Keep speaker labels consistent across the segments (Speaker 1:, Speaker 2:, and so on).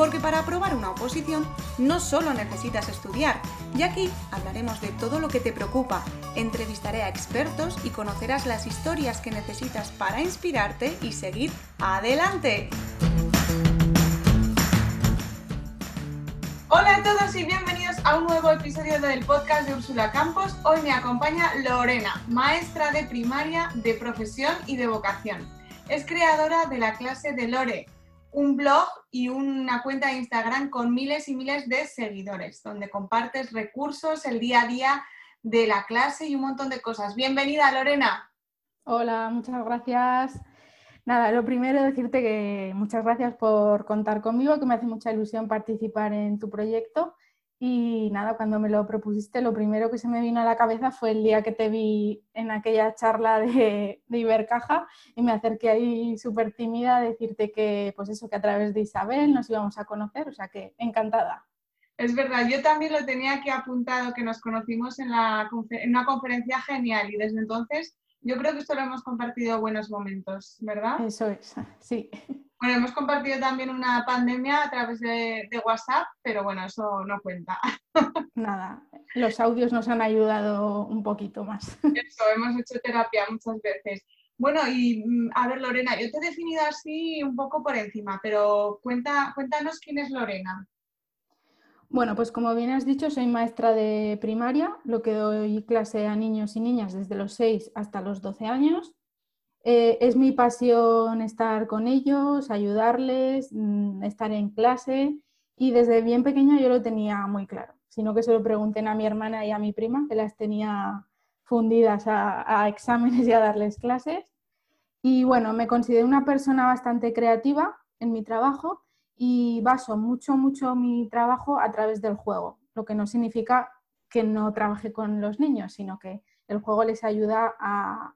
Speaker 1: Porque para aprobar una oposición no solo necesitas estudiar, y aquí hablaremos de todo lo que te preocupa, entrevistaré a expertos y conocerás las historias que necesitas para inspirarte y seguir adelante. Hola a todos y bienvenidos a un nuevo episodio del podcast de Úrsula Campos. Hoy me acompaña Lorena, maestra de primaria de profesión y de vocación. Es creadora de la clase de Lore, un blog y una cuenta de Instagram con miles y miles de seguidores, donde compartes recursos, el día a día de la clase y un montón de cosas. Bienvenida, Lorena.
Speaker 2: Hola, muchas gracias. Nada, lo primero decirte que muchas gracias por contar conmigo, que me hace mucha ilusión participar en tu proyecto y nada, cuando me lo propusiste, lo primero que se me vino a la cabeza fue el día que te vi en aquella charla de, de Ibercaja y me acerqué ahí súper tímida a decirte que, pues eso, que a través de Isabel nos íbamos a conocer, o sea que encantada.
Speaker 1: Es verdad, yo también lo tenía aquí apuntado, que nos conocimos en, la, en una conferencia genial y desde entonces yo creo que esto lo hemos compartido buenos momentos, ¿verdad?
Speaker 2: Eso es, sí.
Speaker 1: Bueno, hemos compartido también una pandemia a través de, WhatsApp, pero bueno, eso no cuenta.
Speaker 2: Nada, los audios nos han ayudado un poquito más.
Speaker 1: Eso, hemos hecho terapia muchas veces. Bueno, y mm, a ver, Lorena, yo te he definido así un poco por encima, pero cuenta, cuéntanos quién es Lorena.
Speaker 2: Bueno, pues como bien has dicho, soy maestra de primaria, lo que doy clase a niños y niñas desde los 6 hasta los 12 años. Eh, es mi pasión estar con ellos, ayudarles, mm, estar en clase y desde bien pequeña yo lo tenía muy claro, sino que se lo pregunten a mi hermana y a mi prima, que las tenía fundidas a, a exámenes y a darles clases. Y bueno, me considero una persona bastante creativa en mi trabajo y baso mucho, mucho mi trabajo a través del juego, lo que no significa que no trabaje con los niños, sino que el juego les ayuda a,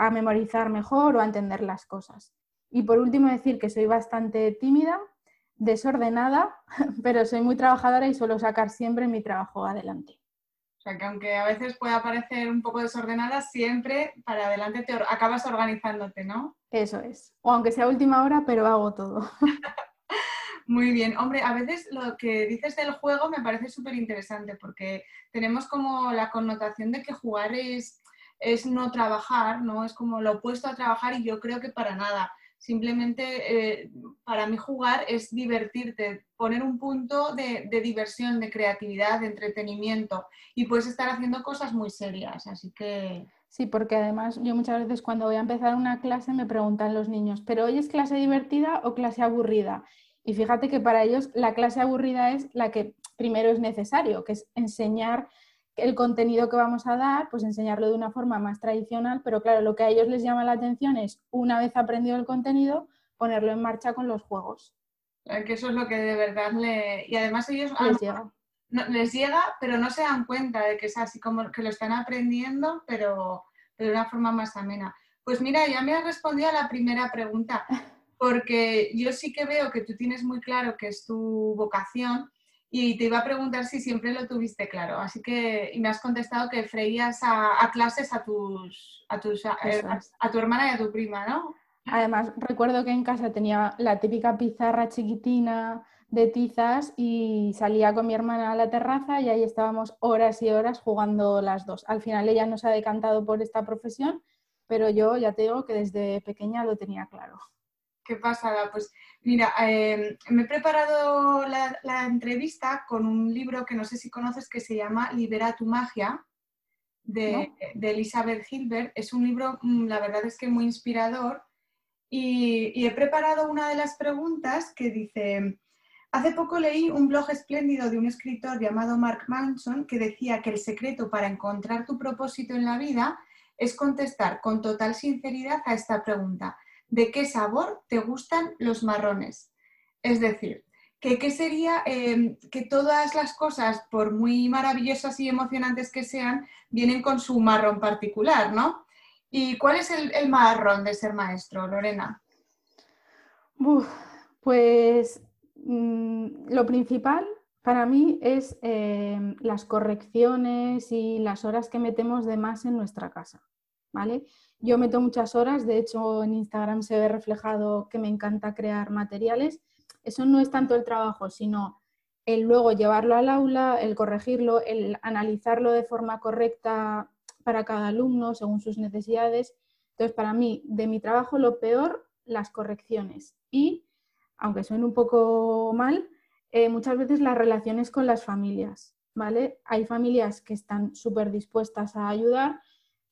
Speaker 2: a memorizar mejor o a entender las cosas. Y por último decir que soy bastante tímida, desordenada, pero soy muy trabajadora y suelo sacar siempre mi trabajo adelante.
Speaker 1: O sea, que aunque a veces pueda parecer un poco desordenada, siempre para adelante te acabas organizándote, ¿no?
Speaker 2: Eso es. O aunque sea última hora, pero hago todo.
Speaker 1: Muy bien. Hombre, a veces lo que dices del juego me parece súper interesante porque tenemos como la connotación de que jugar es es no trabajar, ¿no? Es como lo opuesto a trabajar y yo creo que para nada. Simplemente eh, para mí jugar es divertirte, poner un punto de, diversión, de creatividad, de entretenimiento y puedes estar haciendo cosas muy serias, así que...
Speaker 2: Sí, porque además yo muchas veces cuando voy a empezar una clase me preguntan los niños, ¿pero hoy es clase divertida o clase aburrida? Y fíjate que para ellos la clase aburrida es la que primero es necesario, que es enseñar el contenido que vamos a dar, pues enseñarlo de una forma más tradicional, pero claro, lo que a ellos les llama la atención es, una vez aprendido el contenido, ponerlo en marcha con los juegos.
Speaker 1: Que eso es lo que de verdad le... Y además ellos...
Speaker 2: Les llega.
Speaker 1: No, les llega, pero no se dan cuenta de que es así como que lo están aprendiendo, pero, pero de una forma más amena. Pues mira, ya me has respondido a la primera pregunta, porque yo sí que veo que tú tienes muy claro que es tu vocación y te iba a preguntar si siempre lo tuviste claro. Así que, y me has contestado que freías a, clases a tus, a, tus eh, a, tu hermana y a tu prima, ¿no?
Speaker 2: Además, recuerdo que en casa tenía la típica pizarra chiquitina de tizas y salía con mi hermana a la terraza y ahí estábamos horas y horas jugando las dos. Al final ella no se ha decantado por esta profesión, pero yo ya te digo que desde pequeña lo tenía claro.
Speaker 1: Qué pasada. Pues mira, em, me he preparado la, entrevista con un libro que no sé si conoces que se llama Libera tu magia de, Elizabeth Gilbert. Es un libro, mm, la verdad es que muy inspirador. Y, he preparado una de las preguntas que dice, hace poco leí un blog espléndido de un escritor llamado Mark Manson que decía que el secreto para encontrar tu propósito en la vida es contestar con total sinceridad a esta pregunta de qué sabor te gustan los marrones. Es decir, que qué sería em, que todas las cosas, por muy maravillosas y emocionantes que sean, vienen con su marrón particular, ¿no? ¿Y cuál es el, marrón de ser maestro, Lorena?
Speaker 2: pues mm, lo principal para mí es em, las correcciones y las horas que metemos de más en nuestra casa, ¿vale? Yo meto muchas horas, de hecho en Instagram se ve reflejado que me encanta crear materiales. Eso no es tanto el trabajo, sino el luego llevarlo al aula, el corregirlo, el analizarlo de forma correcta para cada alumno según sus necesidades. Entonces, para mí, de mi trabajo, lo peor, las correcciones. Y, aunque suene un poco mal, eh, muchas veces las relaciones con las familias, ¿vale? Hay familias que están súper dispuestas a ayudar,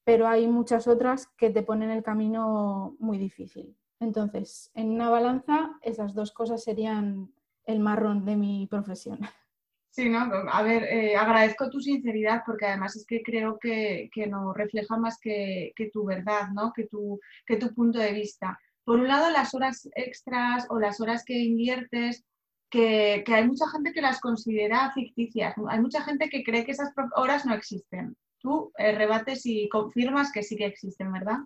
Speaker 2: pero hay muchas otras que te ponen el camino muy difícil. Entonces, en una balanza, esas dos cosas serían el marrón de mi profesión.
Speaker 1: Sí, no, a ver, eh, agradezco tu sinceridad porque además es que creo que, que no refleja más que, que, tu verdad, ¿no? Que tu, que tu punto de vista. Por un lado, las horas extras o las horas que inviertes que, hay mucha gente que las considera ficticias. Hay mucha gente que cree que esas horas no existen. Tú eh, rebates y confirmas que sí que existen, ¿verdad?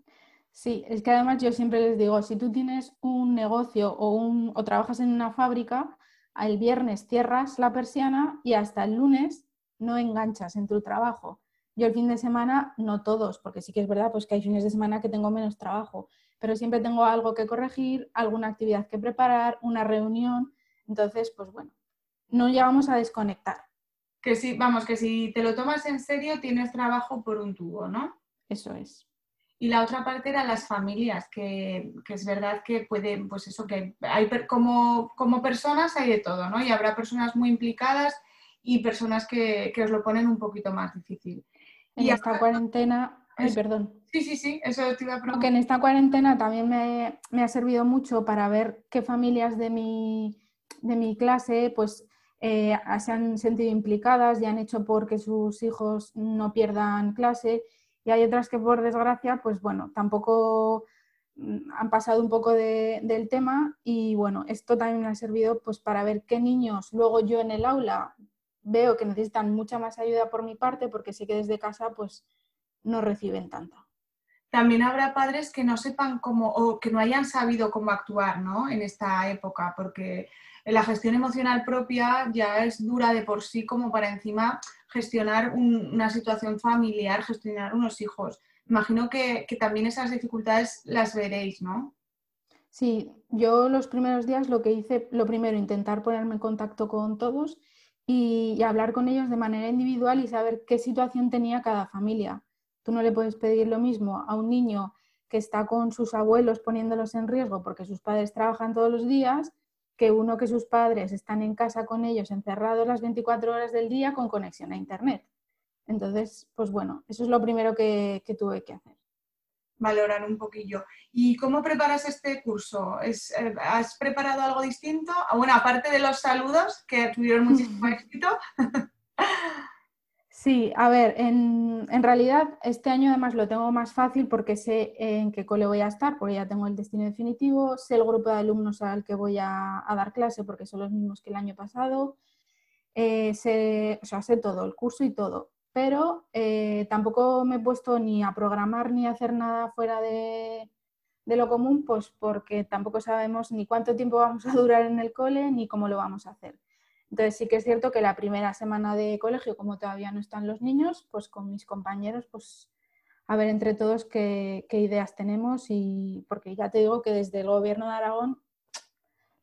Speaker 2: Sí, es que además yo siempre les digo, si tú tienes un negocio o, un, o trabajas en una fábrica, el viernes cierras la persiana y hasta el lunes no enganchas en tu trabajo. Yo el fin de semana, no todos, porque sí que es verdad pues que hay fines de semana que tengo menos trabajo, pero siempre tengo algo que corregir, alguna actividad que preparar, una reunión. Entonces, pues bueno, no llegamos a desconectar.
Speaker 1: Que sí, vamos, que si te lo tomas en serio, tienes trabajo por un tubo, ¿no?
Speaker 2: Eso es.
Speaker 1: Y la otra parte era las familias, que, es verdad que pueden, pues eso, que hay como, como personas hay de todo, ¿no? Y habrá personas muy implicadas y personas que, os lo ponen un poquito más difícil.
Speaker 2: En esta cuarentena, ay, perdón.
Speaker 1: Sí, sí, sí, eso te iba a preguntar.
Speaker 2: Que en esta cuarentena también me, me, ha servido mucho para ver qué familias de mi, de mi clase pues eh, se han sentido implicadas y han hecho porque sus hijos no pierdan clase y hay otras que por desgracia pues bueno, tampoco mm, han pasado un poco del tema y bueno, esto también me ha servido pues para ver qué niños luego yo en el aula veo que necesitan mucha más ayuda por mi parte porque sé que desde casa pues no reciben tanta.
Speaker 1: También habrá padres que no sepan cómo o que no hayan sabido cómo actuar ¿no? en esta época, porque la gestión emocional propia ya es dura de por sí como para encima gestionar una situación familiar, gestionar unos hijos. Imagino que, también esas dificultades las veréis, ¿no?
Speaker 2: Sí, yo los primeros días lo que hice, lo primero, intentar ponerme en contacto con todos y, y, hablar con ellos de manera individual y saber qué situación tenía cada familia. Tú no le puedes pedir lo mismo a un niño que está con sus abuelos poniéndolos en riesgo porque sus padres trabajan todos los días que uno que sus padres están en casa con ellos encerrados las 24 horas del día con conexión a Internet. Entonces, pues bueno, eso es lo primero que, tuve que hacer.
Speaker 1: Valorar un poquillo. ¿Y cómo preparas este curso? Eh, ¿Has preparado algo distinto? Bueno, aparte de los saludos, que tuvieron muchísimo éxito.
Speaker 2: Sí, a ver, en, realidad este año además lo tengo más fácil porque sé en qué cole voy a estar, porque ya tengo el destino definitivo, sé el grupo de alumnos al que voy a, dar clase porque son los mismos que el año pasado, eh, sé, o sea, sé todo, el curso y todo, pero eh, tampoco me he puesto ni a programar ni a hacer nada fuera de, de lo común, pues porque tampoco sabemos ni cuánto tiempo vamos a durar en el cole ni cómo lo vamos a hacer. Entonces sí que es cierto que la primera semana de colegio, como todavía no están los niños, pues con mis compañeros, pues a ver entre todos qué, ideas tenemos y porque ya te digo que desde el gobierno de Aragón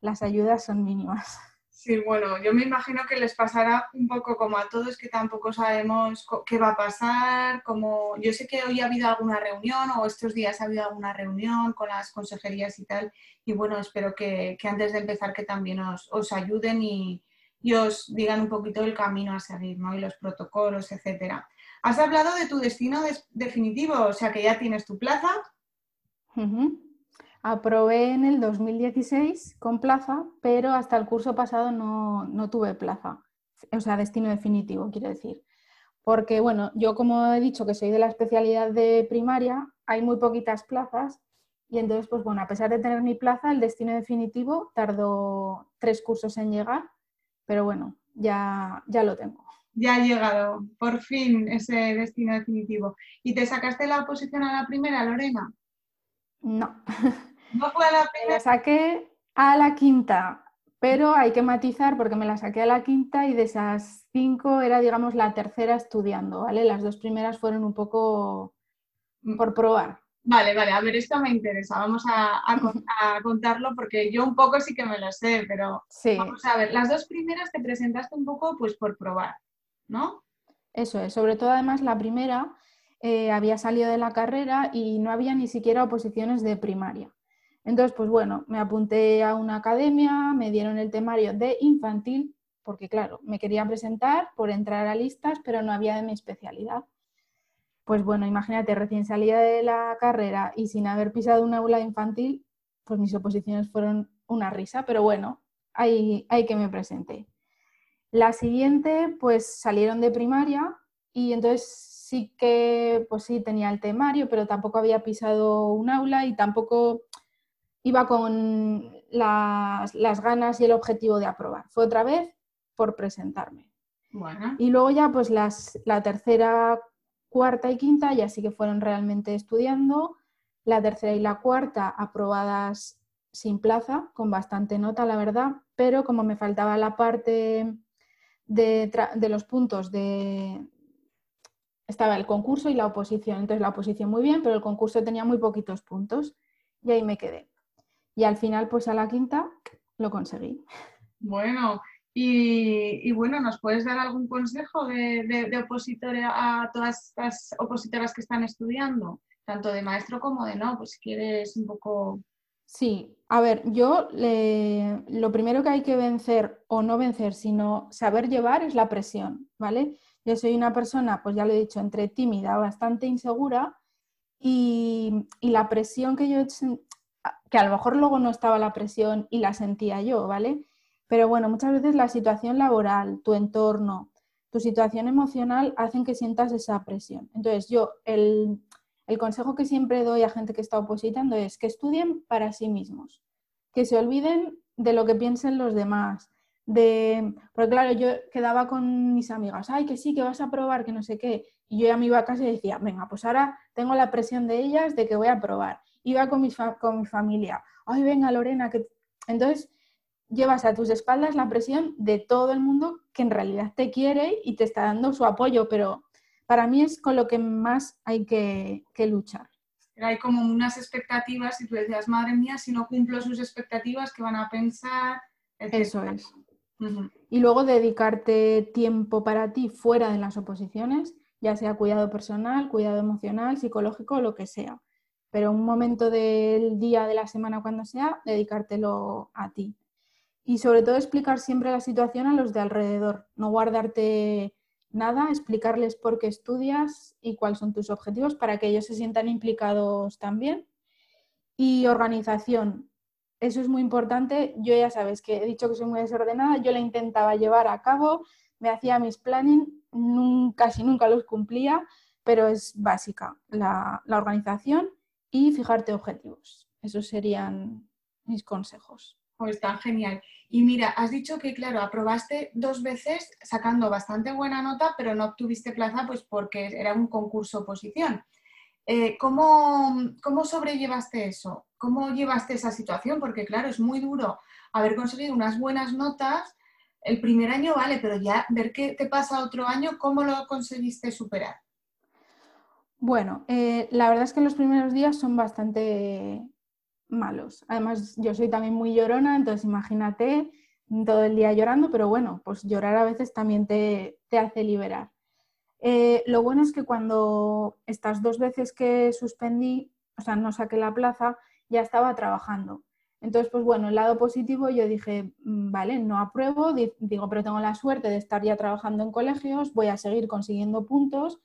Speaker 2: las ayudas son mínimas.
Speaker 1: Sí, bueno, yo me imagino que les pasará un poco como a todos que tampoco sabemos qué va a pasar, como yo sé que hoy ha habido alguna reunión o estos días ha habido alguna reunión con las consejerías y tal, y bueno, espero que, antes de empezar que también os, ayuden y, y os digan un poquito el camino a seguir, ¿no? Y los protocolos, etcétera. Has hablado de tu destino definitivo, o sea que ya tienes tu plaza.
Speaker 2: Aprobé en el 2016 con plaza, pero hasta el curso pasado no, no tuve plaza, o sea, destino definitivo, quiero decir. Porque, bueno, yo como he dicho que soy de la especialidad de primaria, hay muy poquitas plazas y entonces, pues bueno, a pesar de tener mi plaza, el destino definitivo tardó tres cursos en llegar pero bueno, ya, ya lo tengo.
Speaker 1: ya ha llegado, por fin, ese destino definitivo. ¿Y te sacaste la oposición a la primera, Lorena?
Speaker 2: No.
Speaker 1: ¿No fue a la primera?
Speaker 2: Me la saqué a la quinta, pero hay que matizar porque me la saqué a la quinta y de esas cinco era, digamos, la tercera estudiando, ¿vale? Las dos primeras fueron un poco
Speaker 1: Mm.
Speaker 2: por probar.
Speaker 1: Vale, vale, a ver, esto me interesa. Vamos a, a con- a contarlo porque yo un poco sí que me lo sé, pero
Speaker 2: Sí,
Speaker 1: vamos a ver. Las dos primeras te presentaste un poco pues por probar, ¿no?
Speaker 2: eso es. Sobre todo, además, la primera eh, había salido de la carrera y no había ni siquiera oposiciones de primaria. Entonces, pues bueno, me apunté a una academia, me dieron el temario de infantil, porque claro, me quería presentar por entrar a listas, pero no había de mi especialidad. Pues bueno, imagínate, recién salida de la carrera y sin haber pisado un aula infantil, pues mis oposiciones fueron una risa, pero bueno, hay, hay que me presenté. La siguiente, pues salieron de primaria y entonces sí que, pues sí, tenía el temario, pero tampoco había pisado un aula y tampoco iba con las, las ganas y el objetivo de aprobar. Fue otra vez por presentarme.
Speaker 1: Bueno,
Speaker 2: Y luego ya, pues las, la tercera, cuarta y quinta ya sí que fueron realmente estudiando. La tercera y la cuarta aprobadas sin plaza, con bastante nota, la verdad, pero como me faltaba la parte de, de los puntos de... Estaba el concurso y la oposición. Entonces la oposición muy bien, pero el concurso tenía muy poquitos puntos y ahí me quedé. Y al final, pues a la quinta lo conseguí.
Speaker 1: bueno. Y, bueno, ¿nos puedes dar algún consejo de, de, opositora a todas estas opositoras que están estudiando? Tanto de maestro como de no, pues si quieres un poco...
Speaker 2: Sí, a ver, yo lo primero que hay que vencer o no vencer, sino saber llevar es la presión, ¿vale? Yo soy una persona, pues ya lo he dicho, entre tímida, bastante insegura y, y la presión que yo, que a lo mejor luego no estaba la presión y la sentía yo, ¿vale? Pero bueno, muchas veces la situación laboral, tu entorno, tu situación emocional hacen que sientas esa presión. Entonces yo, el, el consejo que siempre doy a gente que está opositando es que estudien para sí mismos, que se olviden de lo que piensen los demás, de, porque claro, yo quedaba con mis amigas, ay, que sí, que vas a probar, que no sé qué, y yo ya me iba a casa y decía, venga, pues ahora tengo la presión de ellas de que voy a probar. Iba con mi, con mi familia, ay, venga, Lorena, que... Entonces, llevas a tus espaldas la presión de todo el mundo que en realidad te quiere y te está dando su apoyo, pero para mí es con lo que más hay que, que luchar.
Speaker 1: Hay como unas expectativas y tú decías, madre mía, si no cumplo sus expectativas, ¿qué van a pensar? etcétera.
Speaker 2: Eso es. Y luego dedicarte tiempo para ti fuera de las oposiciones, ya sea cuidado personal, cuidado emocional, psicológico, lo que sea. Pero un momento del día, de la semana, cuando sea, dedicártelo a ti. Y sobre todo explicar siempre la situación a los de alrededor, no guardarte nada, explicarles por qué estudias y cuáles son tus objetivos para que ellos se sientan implicados también. Y organización, eso es muy importante. Yo ya sabes que he dicho que soy muy desordenada, yo la intentaba llevar a cabo, me hacía mis planning, casi nunca los cumplía, pero es básica la, la organización y fijarte objetivos. Esos serían mis consejos.
Speaker 1: Pues tan genial. Y mira, has dicho que, claro, aprobaste dos veces sacando bastante buena nota, pero no obtuviste plaza pues porque era un concurso oposición. Eh, ¿cómo, ¿Cómo sobrellevaste eso? ¿Cómo llevaste esa situación? Porque, claro, es muy duro haber conseguido unas buenas notas. El primer año vale, pero ya ver qué te pasa otro año, ¿cómo lo conseguiste superar?
Speaker 2: Bueno, eh, la verdad es que los primeros días son bastante malos. Además, yo soy también muy llorona, entonces imagínate todo el día llorando, pero bueno, pues llorar a veces también te, te hace liberar. Eh, lo bueno es que cuando estas dos veces que suspendí, o sea, no saqué la plaza, ya estaba trabajando. Entonces, pues bueno, el lado positivo yo dije, mm, vale, no apruebo, di- digo, pero tengo la suerte de estar ya trabajando en colegios, voy a seguir consiguiendo puntos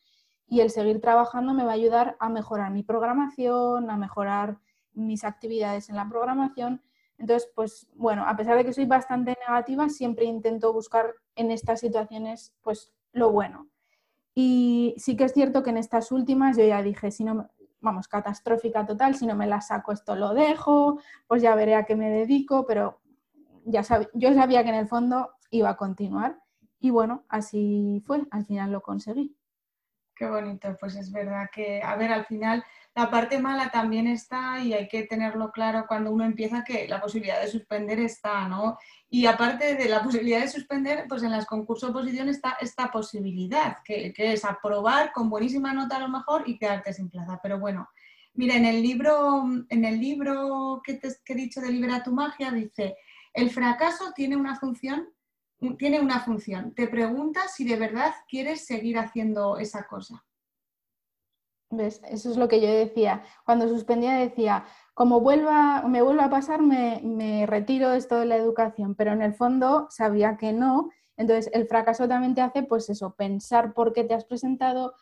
Speaker 2: y el seguir trabajando me va a ayudar a mejorar mi programación, a mejorar mis actividades en la programación. Entonces, pues bueno, a pesar de que soy bastante negativa, siempre intento buscar en estas situaciones pues lo bueno. Y sí que es cierto que en estas últimas yo ya dije, si no, vamos, catastrófica total, si no me la saco esto lo dejo, pues ya veré a qué me dedico, pero ya sab- yo sabía que en el fondo iba a continuar y bueno, así fue, al final lo conseguí.
Speaker 1: Qué bonito, pues es verdad que, a ver, al final la parte mala también está y hay que tenerlo claro cuando uno empieza que la posibilidad de suspender está, ¿no? Y aparte de la posibilidad de suspender, pues en las concursos oposición está esta posibilidad, que, es aprobar con buenísima nota a lo mejor y quedarte sin plaza. Pero bueno, mira, en el libro, en el libro que, te, que he dicho de Libera tu magia dice, el fracaso tiene una función tiene una función. Te preguntas si de verdad quieres seguir haciendo esa cosa.
Speaker 2: Eso es lo que yo decía. Cuando suspendía decía, como vuelva, me vuelva a pasar, me, me retiro esto de la educación, pero en el fondo sabía que no. Entonces, el fracaso también te hace, pues eso, pensar por qué te has presentado,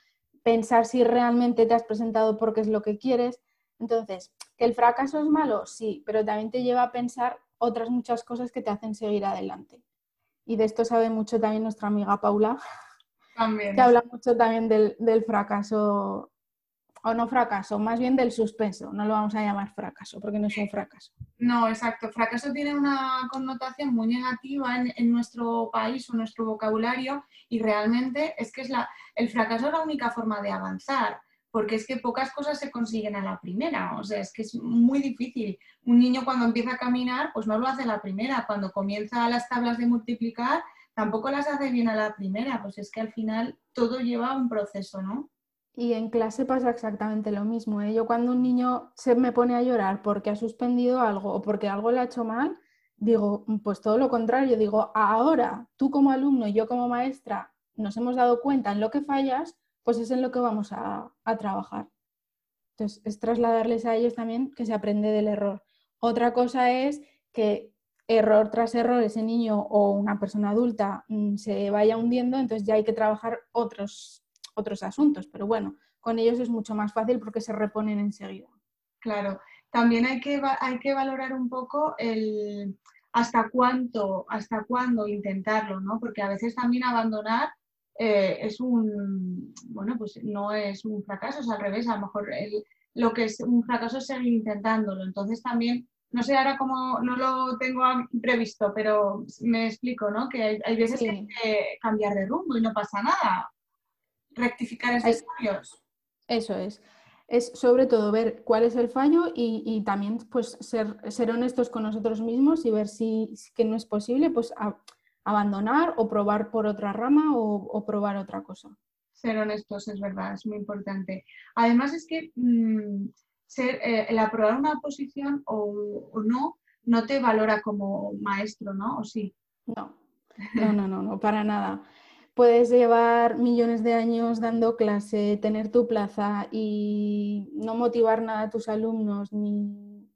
Speaker 2: pensar si realmente te has presentado porque es lo que quieres. Entonces, ¿que el fracaso es malo? Sí, pero también te lleva a pensar otras muchas cosas que te hacen seguir adelante y de esto sabe mucho también nuestra amiga Paula, que habla mucho también del, fracaso, o no fracaso, más bien del suspenso, no lo vamos a llamar fracaso, porque no es un fracaso.
Speaker 1: No, exacto, fracaso tiene una connotación muy negativa en, nuestro país o nuestro vocabulario y realmente es que es la, el fracaso es la única forma de avanzar porque es que pocas cosas se consiguen a la primera, o sea, es que es muy difícil. Un niño cuando empieza a caminar, pues no lo hace a la primera, cuando comienza las tablas de multiplicar, tampoco las hace bien a la primera, pues es que al final todo lleva un proceso, ¿no?
Speaker 2: Y en clase pasa exactamente lo mismo. ¿eh? Yo cuando un niño se me pone a llorar porque ha suspendido algo o porque algo le ha hecho mal, digo, pues todo lo contrario, digo, ahora tú como alumno y yo como maestra nos hemos dado cuenta en lo que fallas, pues es en lo que vamos a, trabajar. Entonces, es trasladarles a ellos también que se aprende del error. Otra cosa es que error tras error ese niño o una persona adulta mm, se vaya hundiendo, entonces ya hay que trabajar otros, otros asuntos. Pero bueno, con ellos es mucho más fácil porque se reponen enseguida.
Speaker 1: Claro, también hay que, hay que valorar un poco el hasta cuánto, hasta cuándo intentarlo, ¿no? Porque a veces también abandonar eh, es un, bueno, pues no es un fracaso, es al revés, a lo mejor lo que es un fracaso es seguir intentándolo. Entonces también, no sé ahora cómo, no lo tengo previsto, pero me explico, ¿no? Que hay, veces que hay que cambiar de rumbo y no pasa nada. Rectificar esos fallos.
Speaker 2: Eso es. Es sobre todo ver cuál es el fallo y, también pues ser, ser, honestos con nosotros mismos y ver si, que no es posible, pues abandonar o probar por otra rama o, probar otra cosa.
Speaker 1: Ser honestos, es verdad, es muy importante. Además es que mm, ser, eh, el aprobar una posición o, no, no te valora como maestro, ¿no? ¿O sí?
Speaker 2: No, no, no, no, no, para nada. Puedes llevar millones de años dando clase, tener tu plaza y no motivar nada a tus alumnos ni,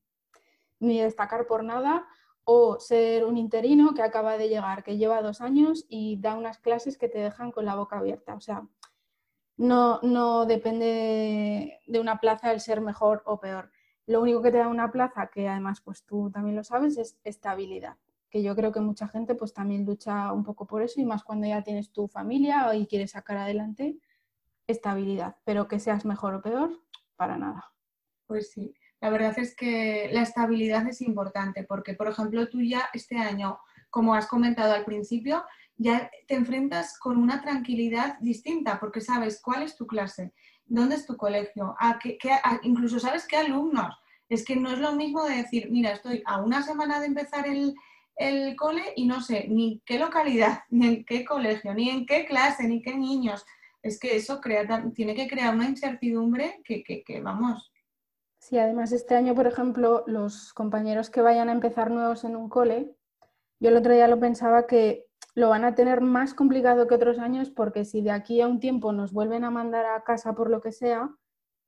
Speaker 2: ni destacar por nada, o ser un interino que acaba de llegar, que lleva dos años y da unas clases que te dejan con la boca abierta. O sea, no, no depende de una plaza el ser mejor o peor. Lo único que te da una plaza, que además pues tú también lo sabes, es estabilidad. Que yo creo que mucha gente pues también lucha un poco por eso y más cuando ya tienes tu familia y quieres sacar adelante estabilidad. Pero que seas mejor o peor, para nada.
Speaker 1: Pues sí. La verdad es que la estabilidad es importante porque, por ejemplo, tú ya este año, como has comentado al principio, ya te enfrentas con una tranquilidad distinta porque sabes cuál es tu clase, dónde es tu colegio, a qué, incluso sabes qué alumnos. Es que no es lo mismo de decir, mira, estoy a una semana de empezar el, cole y no sé ni qué localidad, ni en qué colegio, ni en qué clase, ni qué niños. Es que eso crea, tiene que crear una incertidumbre que, que vamos,
Speaker 2: Sí, además este año, por ejemplo, los compañeros que vayan a empezar nuevos en un cole, yo el otro día lo pensaba que lo van a tener más complicado que otros años porque si de aquí a un tiempo nos vuelven a mandar a casa por lo que sea,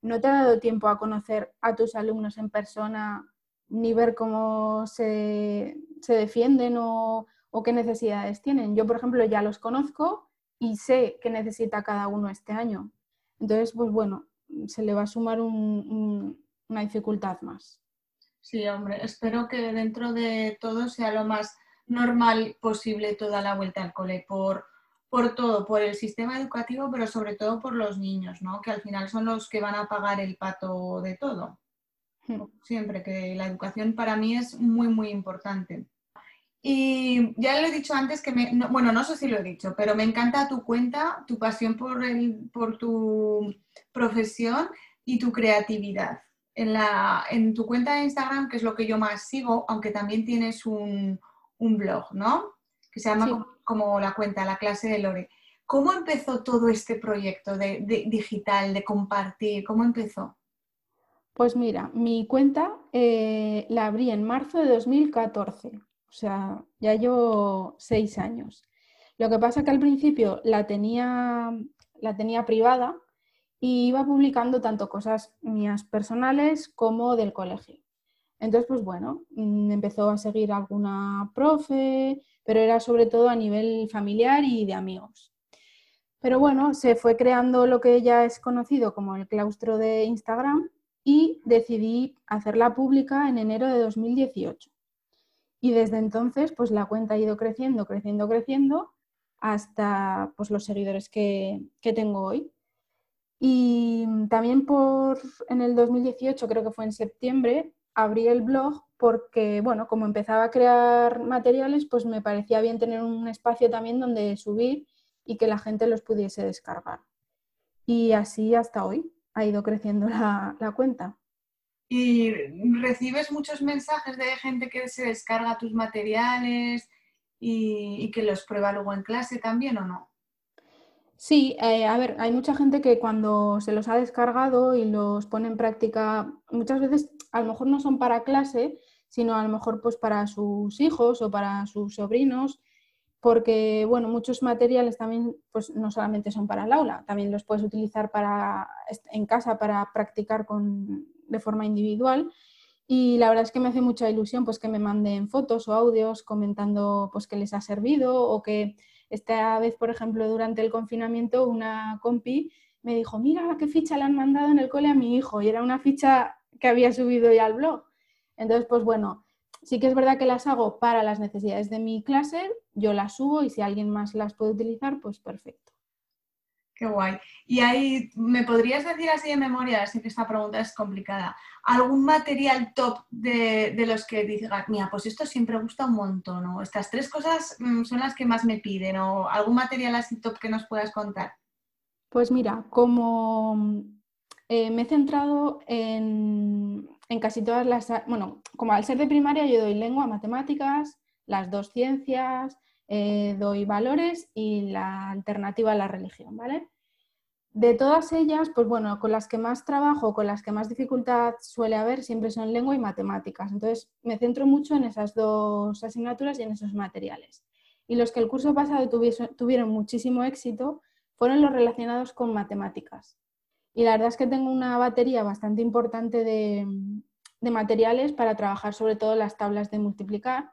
Speaker 2: no te ha dado tiempo a conocer a tus alumnos en persona ni ver cómo se, defienden o, qué necesidades tienen. Yo, por ejemplo, ya los conozco y sé qué necesita cada uno este año. Entonces, pues bueno, se le va a sumar un una dificultad más.
Speaker 1: Sí, hombre, espero que dentro de todo sea lo más normal posible toda la vuelta al cole, por, por todo, por el sistema educativo, pero sobre todo por los niños, ¿no? que al final son los que van a pagar el pato de todo. Hmm. Siempre que la educación para mí es muy, muy importante. Y ya lo he dicho antes que me, bueno, no sé si lo he dicho, pero me encanta tu cuenta, tu pasión por, el, por tu profesión y tu creatividad. En, la, en tu cuenta de Instagram, que es lo que yo más sigo, aunque también tienes un, blog, ¿no? Que se llama como, la cuenta, la clase de Lore. ¿Cómo empezó todo este proyecto de, digital, de compartir? ¿Cómo empezó?
Speaker 2: Pues mira, mi cuenta eh, la abrí en marzo de 2014 o sea, ya llevo seis años. Lo que pasa es que al principio la tenía, la tenía privada y iba publicando tanto cosas mías personales como del colegio. Entonces, pues bueno, mm, empezó a seguir alguna profe, pero era sobre todo a nivel familiar y de amigos. Pero bueno, se fue creando lo que ya es conocido como el claustro de Instagram y decidí hacerla pública en enero de 2018. Y desde entonces, pues la cuenta ha ido creciendo, creciendo, creciendo hasta pues, los seguidores que, tengo hoy. Y también por en el 2018, creo que fue en septiembre, abrí el blog porque, bueno, como empezaba a crear materiales, pues me parecía bien tener un espacio también donde subir y que la gente los pudiese descargar. Y así hasta hoy ha ido creciendo la cuenta.
Speaker 1: ¿Y recibes muchos mensajes de gente que se descarga tus materiales y, que los prueba luego en clase también o no?
Speaker 2: Sí, eh, a ver, hay mucha gente que cuando se los ha descargado y los pone en práctica, muchas veces a lo mejor no son para clase, sino a lo mejor pues para sus hijos o para sus sobrinos, porque bueno, muchos materiales también pues no solamente son para el aula, también los puedes utilizar para en casa para practicar con de forma individual. Y la verdad es que me hace mucha ilusión pues, que me manden fotos o audios comentando pues, que les ha servido o que esta vez, por ejemplo, durante el confinamiento, una compi me dijo, mira qué ficha le han mandado en el cole a mi hijo. Y era una ficha que había subido ya al blog. Entonces, pues bueno, sí que es verdad que las hago para las necesidades de mi clase, yo las subo y si alguien más las puede utilizar, pues perfecto.
Speaker 1: Qué guay. Y ahí, ¿me podrías decir así de memoria, así que esta pregunta es complicada, algún material top de, los que dices, mira, pues esto siempre gusta un montón, o estas tres cosas mm, son las que más me piden, o algún material así top que nos puedas contar?
Speaker 2: Pues mira, como eh, me he centrado en, casi todas las, bueno, como al ser de primaria yo doy lengua, matemáticas, las dos ciencias, eh, doy valores y la alternativa a la religión, ¿vale? De todas ellas, pues bueno, con las que más trabajo, con las que más dificultad suele haber, siempre son lengua y matemáticas. Entonces, me centro mucho en esas dos asignaturas y en esos materiales. Y los que el curso pasado tuvieron muchísimo éxito fueron los relacionados con matemáticas. Y la verdad es que tengo una batería bastante importante de, de materiales para trabajar sobre todo las tablas de multiplicar,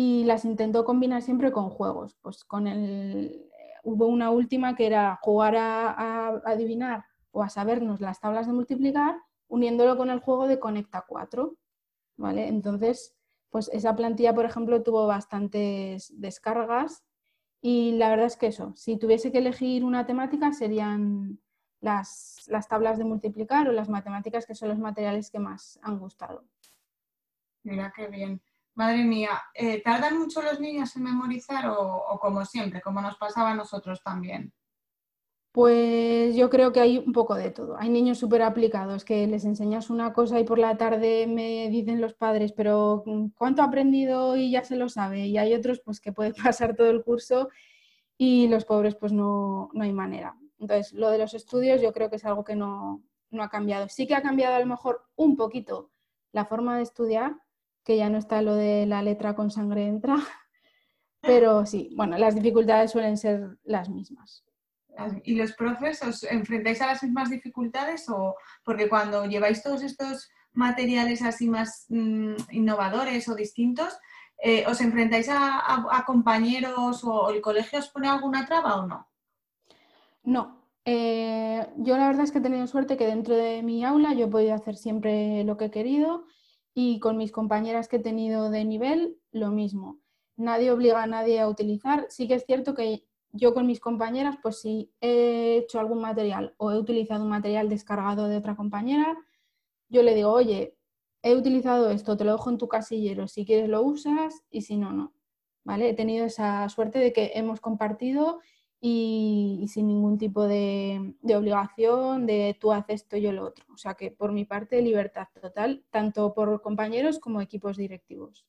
Speaker 2: y las intento combinar siempre con juegos. Pues con el, hubo una última que era jugar a, adivinar o a sabernos las tablas de multiplicar uniéndolo con el juego de Conecta 4. ¿vale? Entonces, pues esa plantilla, por ejemplo, tuvo bastantes descargas y la verdad es que eso, si tuviese que elegir una temática serían las, las tablas de multiplicar o las matemáticas, que son los materiales que más han gustado.
Speaker 1: Mira qué bien. Madre mía, eh, ¿tardan mucho los niños en memorizar o, como siempre, como nos pasaba a nosotros también?
Speaker 2: Pues yo creo que hay un poco de todo. Hay niños súper aplicados que les enseñas una cosa y por la tarde me dicen los padres, pero ¿cuánto ha aprendido y ya se lo sabe? Y hay otros pues que pueden pasar todo el curso y los pobres pues no, no hay manera. Entonces, lo de los estudios yo creo que es algo que no, no ha cambiado. Sí que ha cambiado a lo mejor un poquito la forma de estudiar, que ya no está lo de la letra con sangre entra, pero sí, bueno, las dificultades suelen ser las mismas.
Speaker 1: ¿Y los profes os enfrentáis a las mismas dificultades o porque cuando lleváis todos estos materiales así más mm, innovadores o distintos, eh, os enfrentáis a, compañeros o el colegio os pone alguna traba o no?
Speaker 2: No, eh, yo la verdad es que he tenido suerte que dentro de mi aula yo he podido hacer siempre lo que he querido y con mis compañeras que he tenido de nivel, lo mismo. Nadie obliga a nadie a utilizar. Sí que es cierto que yo con mis compañeras, pues si he hecho algún material o he utilizado un material descargado de otra compañera, yo le digo, oye, he utilizado esto, te lo dejo en tu casillero, si quieres lo usas y si no, no. ¿Vale? He tenido esa suerte de que hemos compartido y, sin ningún tipo de, obligación de tú haces esto, yo lo otro. O sea que por mi parte, libertad total, tanto por compañeros como equipos directivos.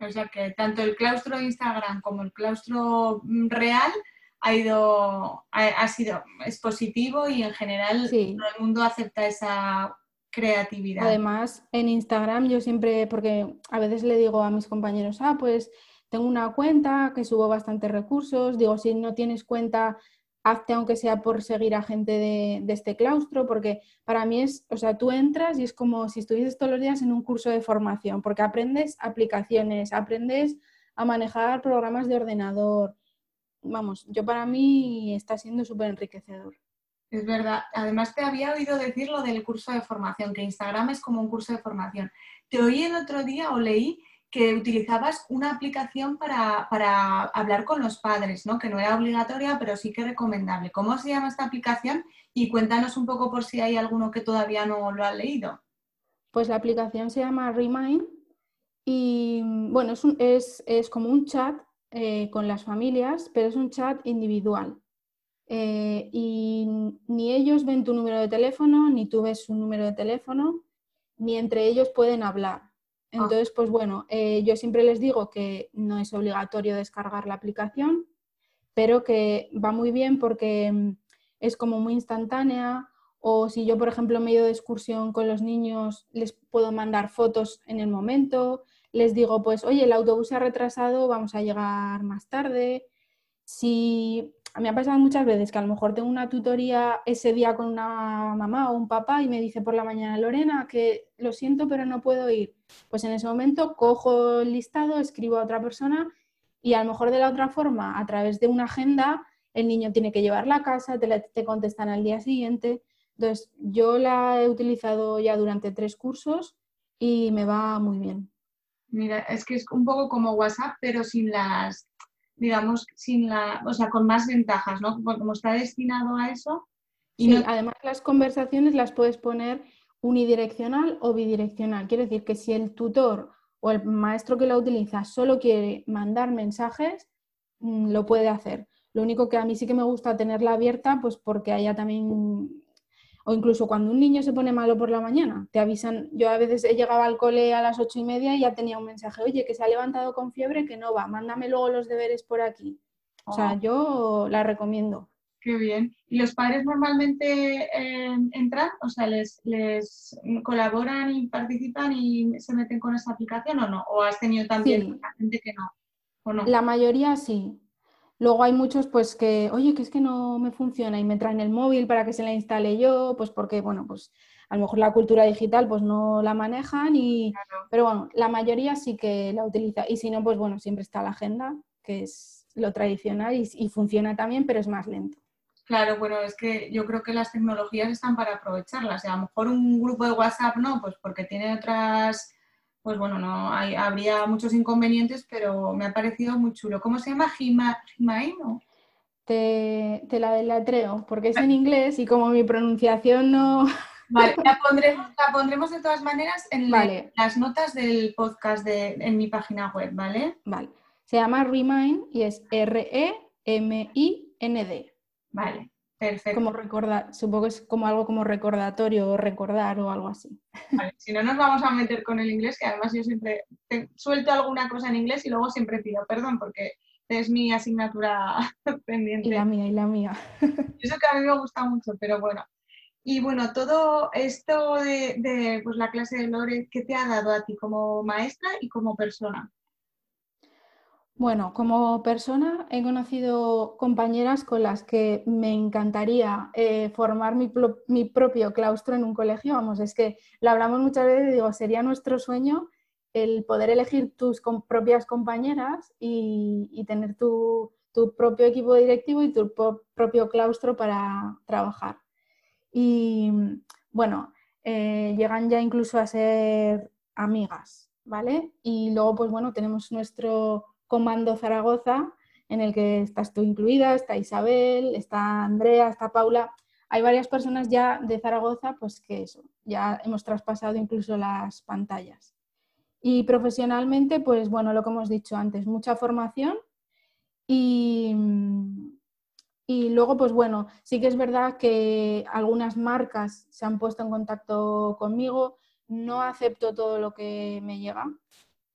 Speaker 1: O sea que tanto el claustro de Instagram como el claustro mm, real ha ido, ha, sido, es positivo y en general todo el mundo acepta esa creatividad.
Speaker 2: Además, en Instagram yo siempre, porque a veces le digo a mis compañeros, ah, pues tengo una cuenta que subo bastantes recursos, digo, si no tienes cuenta, hazte aunque sea por seguir a gente de, este claustro, porque para mí es, o sea, tú entras y es como si estuvieses todos los días en un curso de formación, porque aprendes aplicaciones, aprendes a manejar programas de ordenador. Vamos, yo para mí está siendo súper enriquecedor.
Speaker 1: Es verdad. Además, te había oído decir lo del curso de formación, que Instagram es como un curso de formación. Te oí el otro día o leí que utilizabas una aplicación para, hablar con los padres, ¿no? que no era obligatoria, pero sí que recomendable. ¿Cómo se llama esta aplicación? Y cuéntanos un poco por si hay alguno que todavía no lo ha leído.
Speaker 2: Pues la aplicación se llama Remind y bueno, es, es, como un chat eh, con las familias, pero es un chat individual. Eh, y ni ellos ven tu número de teléfono, ni tú ves su número de teléfono, ni entre ellos pueden hablar. Ah. Entonces, pues bueno, eh, yo siempre les digo que no es obligatorio descargar la aplicación, pero que va muy bien porque mm, es como muy instantánea. O si yo, por ejemplo, me he ido de excursión con los niños, les puedo mandar fotos en el momento. Les digo, pues, oye, el autobús se ha retrasado, vamos a llegar más tarde. Si me ha pasado muchas veces que a lo mejor tengo una tutoría ese día con una mamá o un papá y me dice por la mañana, Lorena, que lo siento, pero no puedo ir. Pues en ese momento cojo el listado, escribo a otra persona y a lo mejor de la otra forma, a través de una agenda, el niño tiene que llevarla a casa, te, te contestan al día siguiente. Entonces, yo la he utilizado ya durante tres cursos y me va muy bien.
Speaker 1: Mira, es que es un poco como WhatsApp, pero sin las digamos, sin la, o sea, con más ventajas, ¿no? Como está destinado a eso.
Speaker 2: Y además las conversaciones las puedes poner unidireccional o bidireccional. Quiere decir que si el tutor o el maestro que la utiliza solo quiere mandar mensajes, mm, lo puede hacer. Lo único que a mí sí que me gusta tenerla abierta, pues porque haya también o incluso cuando un niño se pone malo por la mañana, te avisan. Yo a veces he llegado al cole a las ocho y media y ya tenía un mensaje, oye, que se ha levantado con fiebre, que no va, mándame luego los deberes por aquí. O sea, oh. yo la recomiendo.
Speaker 1: Qué bien. ¿Y los padres normalmente eh, entran? O sea, les, les, colaboran y participan y se meten con esa aplicación o no? ¿O has tenido también gente que no? ¿O no?
Speaker 2: La mayoría sí. Luego hay muchos pues que, oye, que es que no me funciona y me traen el móvil para que se la instale yo, pues porque, bueno, pues a lo mejor la cultura digital pues no la manejan y, pero bueno, la mayoría sí que la utiliza y si no, pues bueno, siempre está la agenda, que es lo tradicional y, y funciona también, pero es más lento.
Speaker 1: Claro, bueno, es que yo creo que las tecnologías están para aprovecharlas. a lo mejor un grupo de WhatsApp no, pues porque tiene otras pues bueno, no hay, habría muchos inconvenientes, pero me ha parecido muy chulo. ¿Cómo se llama? Gimain
Speaker 2: Te, te la delatreo, porque es en inglés y como mi pronunciación no...
Speaker 1: Vale, la pondremos, de todas maneras en las notas del podcast de, en mi página web, ¿vale?
Speaker 2: Vale. Se llama Remind y es R-E-M-I-N-D.
Speaker 1: Vale. Perfecto.
Speaker 2: Como recordar, supongo que es como algo como recordatorio o recordar o algo así.
Speaker 1: si no nos vamos a meter con el inglés, que además yo siempre suelto alguna cosa en inglés y luego siempre pido perdón porque es mi asignatura pendiente.
Speaker 2: Y la mía, y la mía.
Speaker 1: Eso que a mí me gusta mucho, pero bueno. Y bueno, todo esto de, de pues, la clase de Lore, ¿qué te ha dado a ti como maestra y como persona?
Speaker 2: Bueno, como persona he conocido compañeras con las que me encantaría eh, formar mi, propio claustro en un colegio. Vamos, es que lo hablamos muchas veces, digo, sería nuestro sueño el poder elegir tus propias compañeras y, tener tu, propio equipo directivo y tu propio claustro para trabajar. Y bueno, eh, llegan ya incluso a ser amigas, ¿vale? Y luego, pues bueno, tenemos nuestro Comando Zaragoza, en el que estás tú incluida, está Isabel, está Andrea, está Paula. hay varias personas ya de Zaragoza, pues que eso, ya hemos traspasado incluso las pantallas. Y profesionalmente, pues bueno, lo que hemos dicho antes, mucha formación y, y luego, pues bueno, sí que es verdad que algunas marcas se han puesto en contacto conmigo, no acepto todo lo que me llega,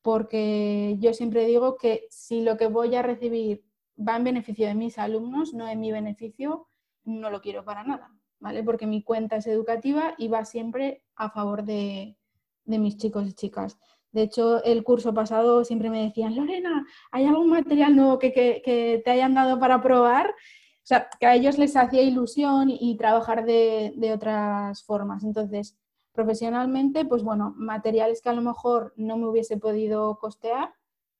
Speaker 2: porque yo siempre digo que si lo que voy a recibir va en beneficio de mis alumnos, no en mi beneficio, no lo quiero para nada, ¿vale? Porque mi cuenta es educativa y va siempre a favor de, mis chicos y chicas. De hecho, el curso pasado siempre me decían, Lorena, ¿hay algún material nuevo que, te hayan dado para probar? O sea, que a ellos les hacía ilusión y, trabajar de, de, otras formas. Entonces, profesionalmente, pues bueno, materiales que a lo mejor no me hubiese podido costear,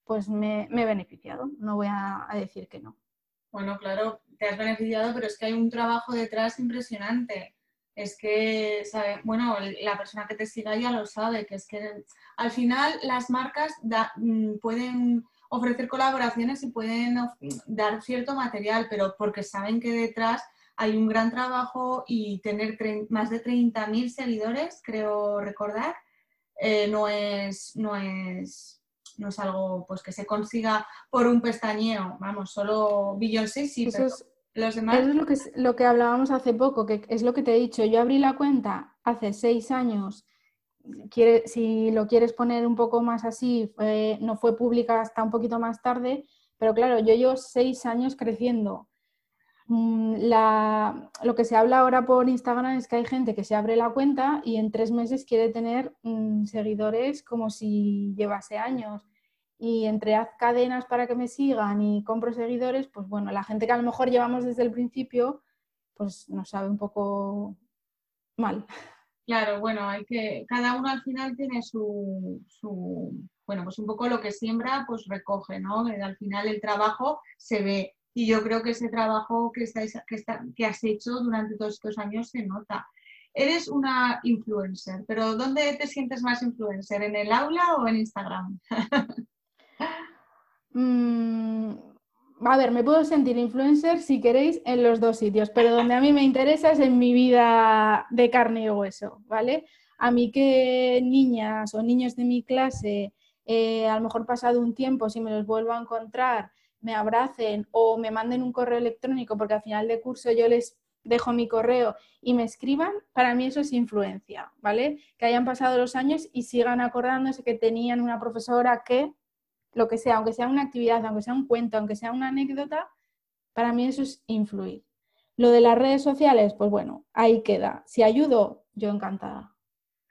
Speaker 2: pues me, he beneficiado. No voy a decir que no.
Speaker 1: Bueno, claro, te has beneficiado, pero es que hay un trabajo detrás impresionante. Es que, sabe, bueno, la persona que te siga ya lo sabe, que es que al final las marcas mm, pueden ofrecer colaboraciones y pueden dar cierto material, pero porque saben que detrás hay un gran trabajo y tener más de 30.000 seguidores, creo recordar, eh, no, es, no, es, no es algo pues que se consiga por un pestañeo, vamos, solo Beyoncé sí, pero los demás...
Speaker 2: es lo que, lo que hablábamos hace poco, que es lo que te he dicho, yo abrí la cuenta hace seis años, Quiere, si lo quieres poner un poco más así, no fue pública hasta un poquito más tarde, pero claro, yo llevo seis años creciendo. Mm, la, lo que se habla ahora por Instagram es que hay gente que se abre la cuenta y en tres meses quiere tener mm, seguidores como si llevase años y entre haz cadenas para que me sigan y compro seguidores, pues bueno, la gente que a lo mejor llevamos desde el principio, pues nos sabe un poco mal.
Speaker 1: Claro, bueno, hay que, cada uno al final tiene su, su, bueno, pues un poco lo que siembra, pues recoge, ¿no? Al final el trabajo se ve y yo creo que ese trabajo que, estáis, que, está, que has hecho durante todos estos años se nota. Eres una influencer, pero ¿dónde te sientes más influencer? ¿En el aula o en Instagram?
Speaker 2: Mm, a ver, me puedo sentir influencer si queréis en los dos sitios, pero donde a mí me interesa es en mi vida de carne y hueso, ¿vale? A mí que niñas o niños de mi clase, eh, a lo mejor pasado un tiempo, si me los vuelvo a encontrar, me abracen o me manden un correo electrónico, porque al final de curso yo les dejo mi correo y me escriban, para mí eso es influencia, ¿vale? Que hayan pasado los años y sigan acordándose que tenían una profesora que lo que sea, aunque sea una actividad, aunque sea un cuento, aunque sea una anécdota, para mí eso es influir. Lo de las redes sociales, pues bueno, ahí queda. Si ayudo, yo encantada.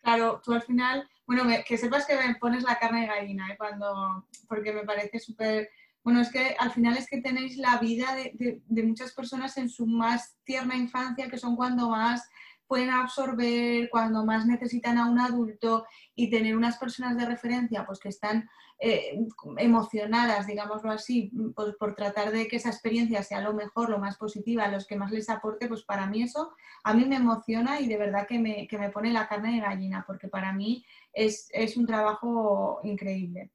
Speaker 1: Claro, tú al final, bueno, que sepas que me pones la carne de gallina, ¿eh? Cuando, porque me parece súper... Bueno, es que al final es que tenéis la vida de, muchas personas en su más tierna infancia, que son cuando más pueden absorber, cuando más necesitan a un adulto y tener unas personas de referencia pues que están eh, emocionadas, digámoslo así, pues, por tratar de que esa experiencia sea lo mejor, lo más positiva, los que más les aporte, pues para mí eso a mí me emociona y de verdad que me, que me pone la carne de gallina, porque para mí es, es un trabajo increíble.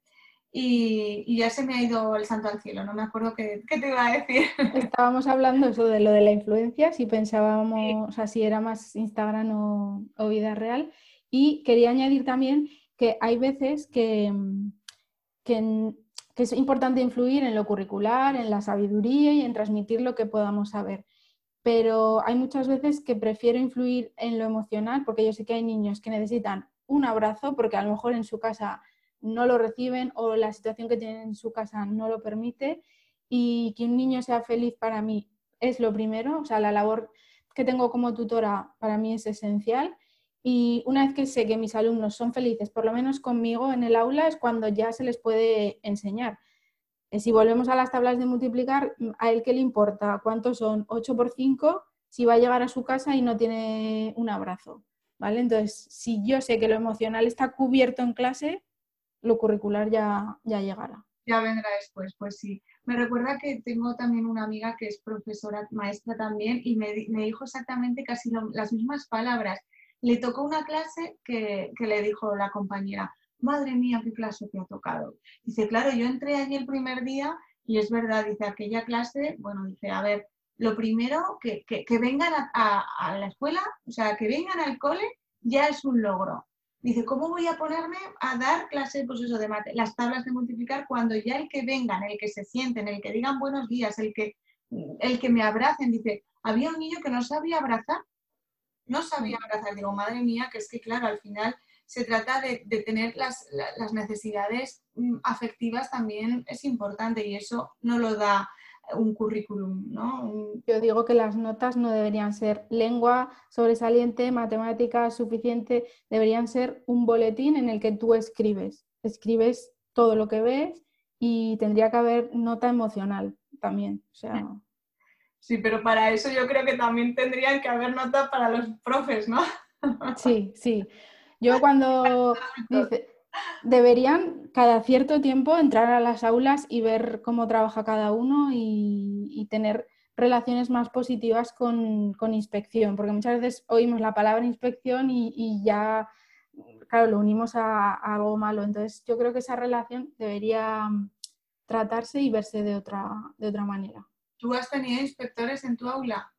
Speaker 1: Y, ya se me ha ido el santo al cielo, no me acuerdo qué, qué, te iba a decir.
Speaker 2: Estábamos hablando eso de lo de la influencia, si pensábamos, o sea, si era más Instagram o, o, vida real. Y quería añadir también que hay veces que, que, que, es importante influir en lo curricular, en la sabiduría y en transmitir lo que podamos saber. Pero hay muchas veces que prefiero influir en lo emocional, porque yo sé que hay niños que necesitan un abrazo, porque a lo mejor en su casa no lo reciben o la situación que tienen en su casa no lo permite y que un niño sea feliz para mí es lo primero, o sea, la labor que tengo como tutora para mí es esencial y una vez que sé que mis alumnos son felices, por lo menos conmigo en el aula, es cuando ya se les puede enseñar. Eh, si volvemos a las tablas de multiplicar, ¿a él qué le importa? ¿Cuántos son? 8 por 5 si va a llegar a su casa y no tiene un abrazo. ¿Vale? Entonces, si yo sé que lo emocional está cubierto en clase, lo curricular ya, ya llegará.
Speaker 1: Ya vendrá después, pues sí. Me recuerda que tengo también una amiga que es profesora, maestra también, y me, dijo exactamente casi las mismas palabras. Le tocó una clase que, que le dijo la compañera, madre mía, qué clase te ha tocado. Dice, claro, yo entré allí el primer día y es verdad, dice, aquella clase, bueno, dice, a ver, lo primero, que, vengan a, la escuela, o sea, que vengan al cole, ya es un logro. Dice, ¿cómo voy a ponerme a dar clases, pues eso, de mate, las tablas de multiplicar cuando ya el que vengan, el que se sienten, el que digan buenos días, el que, el que me abracen, dice, había un niño que no sabía abrazar, no sabía abrazar, digo, madre mía, que es que claro, al final se trata de, tener las, las, necesidades mm, afectivas también es importante y eso no lo da un currículum, ¿no?
Speaker 2: Yo digo que las notas no deberían ser lengua sobresaliente, matemática suficiente, deberían ser un boletín en el que tú escribes, escribes todo lo que ves y tendría que haber nota emocional también, o sea...
Speaker 1: Sí, pero para eso yo creo que también tendrían que haber nota para los profes, ¿no?
Speaker 2: Sí, sí. Yo cuando dice, deberían cada cierto tiempo entrar a las aulas y ver cómo trabaja cada uno y, tener relaciones más positivas con, inspección, porque muchas veces oímos la palabra inspección y, ya, claro, lo unimos a, algo malo. Entonces yo creo que esa relación debería tratarse y verse de otra, de otra manera.
Speaker 1: ¿Tú has tenido inspectores en tu aula?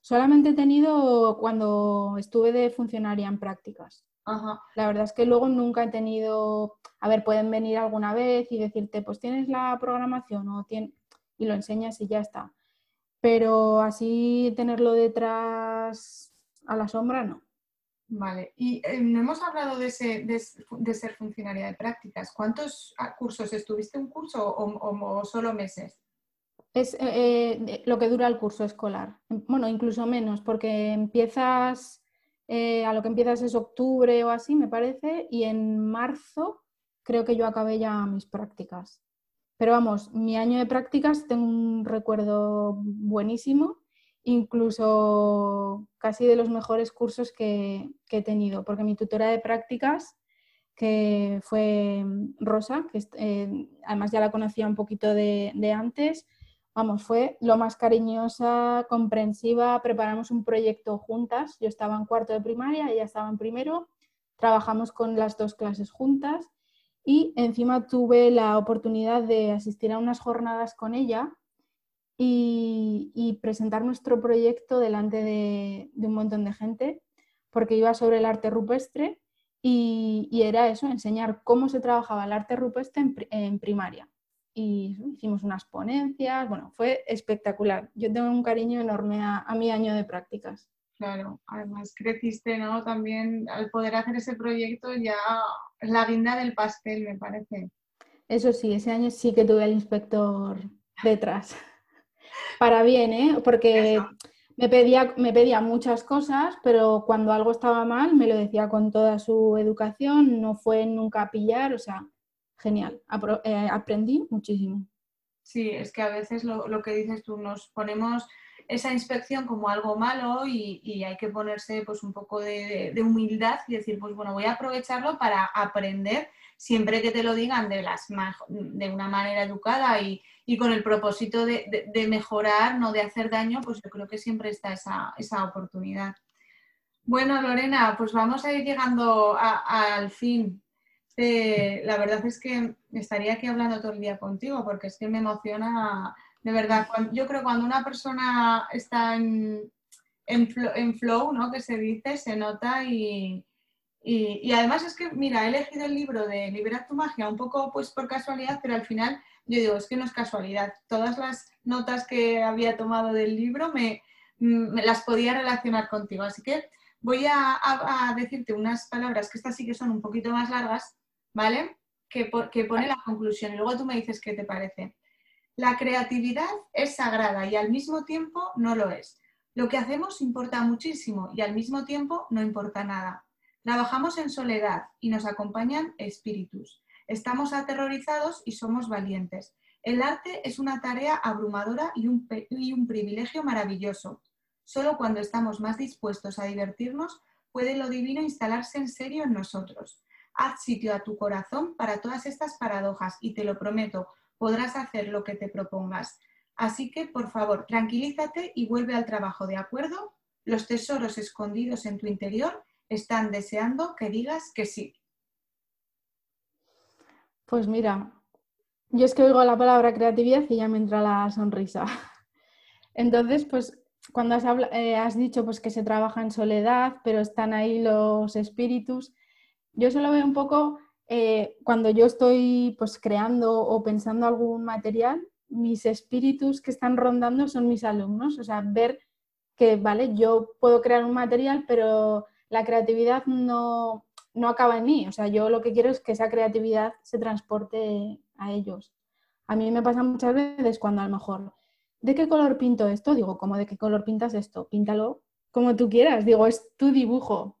Speaker 2: Solamente he tenido cuando estuve de funcionaria en prácticas. La verdad es que luego nunca he tenido, a ver, pueden venir alguna vez y decirte, pues tienes la programación o y lo enseñas y ya está. Pero así tenerlo detrás a la sombra, no.
Speaker 1: Vale, y eh, no hemos hablado de, ser funcionaria de prácticas. ¿Cuántos ah, cursos estuviste un curso o solo meses?
Speaker 2: Es eh, eh, lo que dura el curso escolar. Bueno, incluso menos, porque empiezas, eh, a lo que empiezas es octubre o así, me parece, y en marzo creo que yo acabé ya mis prácticas. Pero vamos, mi año de prácticas tengo un recuerdo buenísimo, incluso casi de los mejores cursos que, he tenido, porque mi tutora de prácticas, que fue Rosa, que además ya la conocía un poquito de antes, vamos, fue lo más cariñosa, comprensiva, preparamos un proyecto juntas, yo estaba en cuarto de primaria, ella estaba en primero, trabajamos con las dos clases juntas y encima tuve la oportunidad de asistir a unas jornadas con ella y, presentar nuestro proyecto delante de, un montón de gente, porque iba sobre el arte rupestre y, era eso, enseñar cómo se trabajaba el arte rupestre en primaria y hicimos unas ponencias, bueno, fue espectacular. Yo tengo un cariño enorme a, mi año de prácticas.
Speaker 1: Claro, además creciste, ¿no? También al poder hacer ese proyecto ya la guinda del pastel, me parece.
Speaker 2: Eso sí, ese año sí que tuve al inspector detrás. Para bien, ¿eh? Porque me pedía, me pedía muchas cosas, pero cuando algo estaba mal me lo decía con toda su educación, no fue nunca a pillar, o sea, genial, eh, aprendí muchísimo.
Speaker 1: Sí, es que a veces lo, que dices tú, nos ponemos esa inspección como algo malo y, hay que ponerse pues un poco de, humildad y decir, pues bueno, voy a aprovecharlo para aprender siempre que te lo digan de, las, de una manera educada y, con el propósito de, mejorar, no de hacer daño, pues yo creo que siempre está esa, esa oportunidad. Bueno, Lorena, pues vamos a ir llegando al fin la verdad es que estaría aquí hablando todo el día contigo porque es que me emociona, de verdad, yo creo que cuando una persona está en, en, flow, ¿no? Que se dice, se nota y, y, además es que, mira, he elegido el libro de Libera tu magia un poco pues por casualidad, pero al final yo digo, es que no es casualidad. Todas las notas que había tomado del libro me, las podía relacionar contigo. Así que voy a, decirte unas palabras que estas sí que son un poquito más largas ¿vale? Que, pone la conclusión y luego tú me dices qué te parece. La creatividad es sagrada y al mismo tiempo no lo es. Lo que hacemos importa muchísimo y al mismo tiempo no importa nada. Trabajamos en soledad y nos acompañan espíritus. Estamos aterrorizados y somos valientes. El arte es una tarea abrumadora y un, y un privilegio maravilloso. Solo cuando estamos más dispuestos a divertirnos puede lo divino instalarse en serio en nosotros. Haz sitio a tu corazón para todas estas paradojas y te lo prometo, podrás hacer lo que te propongas. Así que, por favor, tranquilízate y vuelve al trabajo, ¿de acuerdo? Los tesoros escondidos en tu interior están deseando que digas que sí.
Speaker 2: Pues mira, yo es que oigo la palabra creatividad y ya me entra la sonrisa. Entonces, pues cuando has, eh, has, dicho pues, que se trabaja en soledad, pero están ahí los espíritus, yo solo veo un poco eh, cuando yo estoy pues, creando o pensando algún material, mis espíritus que están rondando son mis alumnos, o sea, ver que, vale, yo puedo crear un material, pero la creatividad no, no acaba en mí, o sea, yo lo que quiero es que esa creatividad se transporte a ellos. A mí me pasa muchas veces cuando a lo mejor, ¿de qué color pinto esto? Digo, ¿cómo de qué color pintas esto? Píntalo como tú quieras, digo, es tu dibujo.